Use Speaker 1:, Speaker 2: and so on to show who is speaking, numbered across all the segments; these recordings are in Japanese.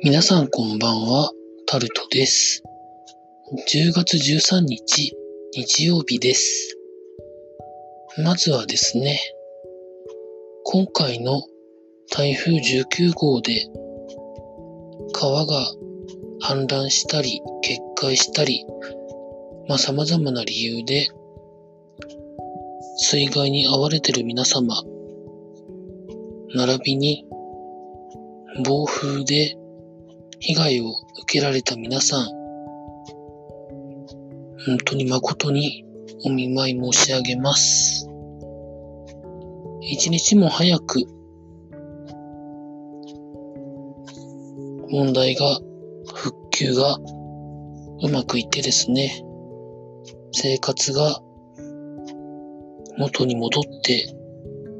Speaker 1: 皆さんこんばんは、タルトです。10月13日、日曜日です。まずはですね、今回の台風19号で川が氾濫したり、決壊したり、まあ様々な理由で水害に遭われてる皆様、並びに暴風で被害を受けられた皆さん、本当に誠にお見舞い申し上げます。一日も早く問題が、復旧がうまくいってですね、生活が元に戻って、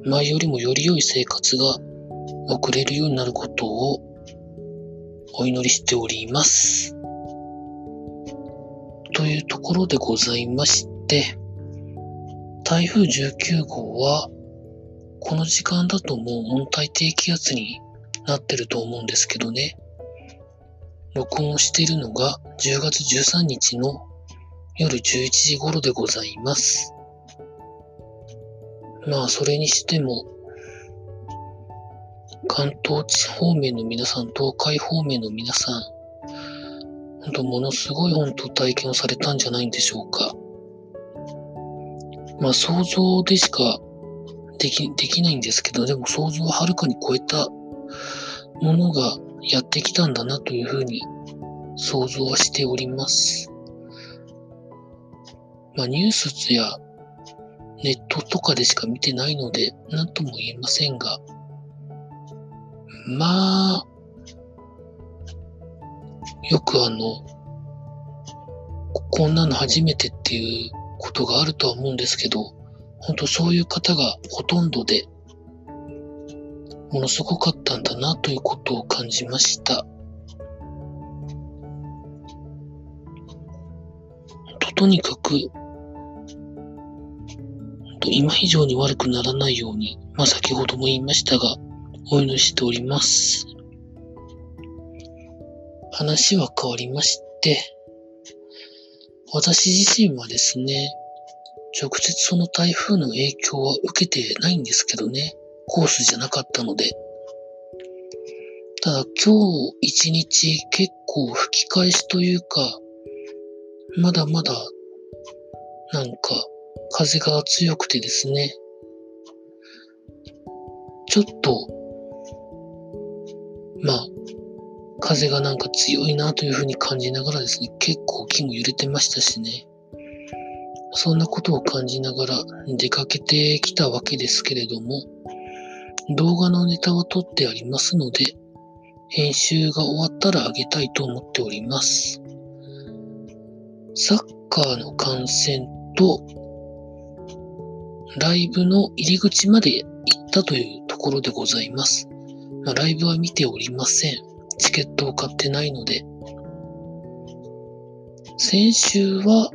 Speaker 1: 前よりもより良い生活が送れるようになることをお祈りしております。というところでございまして、台風19号は、この時間だともう温帯低気圧になってると思うんですけどね。録音をしているのが10月13日の夜11時頃でございます。まあ、それにしても、関東地方面の皆さん、東海方面の皆さん、本当ものすごい本当体験をされたんじゃないんでしょうか。まあ想像でしかでき、できないんですけど、でも想像をはるかに超えたものがやってきたんだなというふうに想像はしております。まあニュースやネットとかでしか見てないので何とも言えませんが、まあ、よくあの、こんなの初めてっていうことがあるとは思うんですけど、本当そういう方がほとんどで、ものすごかったんだなということを感じました。ととにかく、今以上に悪くならないように、まあ先ほども言いましたが、お祈りしております。話は変わりまして、私自身はですね、直接その台風の影響は受けてないんですけどね、コースじゃなかったので。ただ今日一日結構吹き返しというか、まだまだなんか風が強くてですね、ちょっとまあ、風がなんか強いなというふうに感じながらですね、結構木も揺れてましたしね。そんなことを感じながら出かけてきたわけですけれども、動画のネタは撮ってありますので、編集が終わったらあげたいと思っております。サッカーの観戦と、ライブの入り口まで行ったというところでございます。まあ、ライブは見ておりません。チケットを買ってないので。先週は、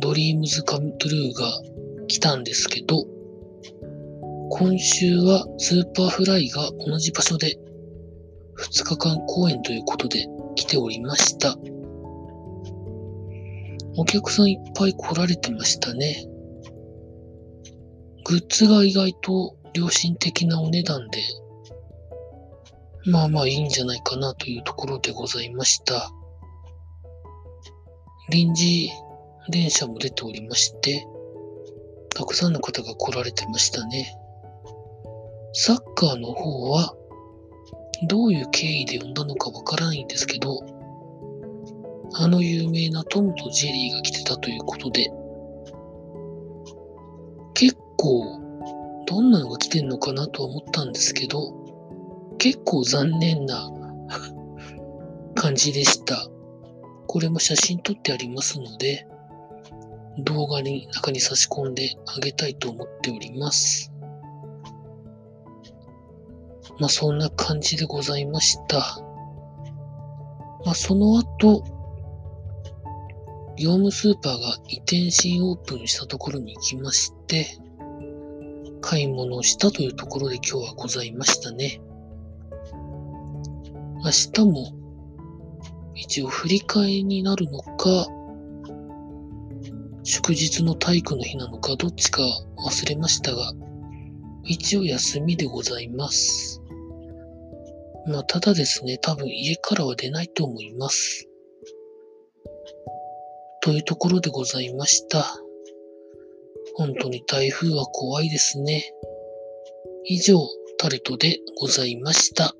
Speaker 1: ドリームズカムトゥルーが来たんですけど、今週はスーパーフライが同じ場所で2日間公演ということで来ておりました。お客さんいっぱい来られてましたね。グッズが意外と良心的なお値段でまあまあいいんじゃないかなというところでございました。臨時電車も出ておりまして、たくさんの方が来られてましたね。サッカーの方は、どういう経緯で呼んだのかわからないんですけど、あの有名なトムとジェリーが来てたということで、結構、どんなのが来てんのかなとは思ったんですけど、結構残念な感じでした。これも写真撮ってありますので、動画に中に差し込んであげたいと思っております。まあそんな感じでございました。まあその後、業務スーパーが移転新オープンしたところに行きまして、買い物をしたというところで今日はございましたね。明日も一応振り替えになるのか、祝日の体育の日なのか、どっちか忘れましたが、一応休みでございます。まあ、ただですね、多分家からは出ないと思います。というところでございました。本当に台風は怖いですね。以上、タルトでございました。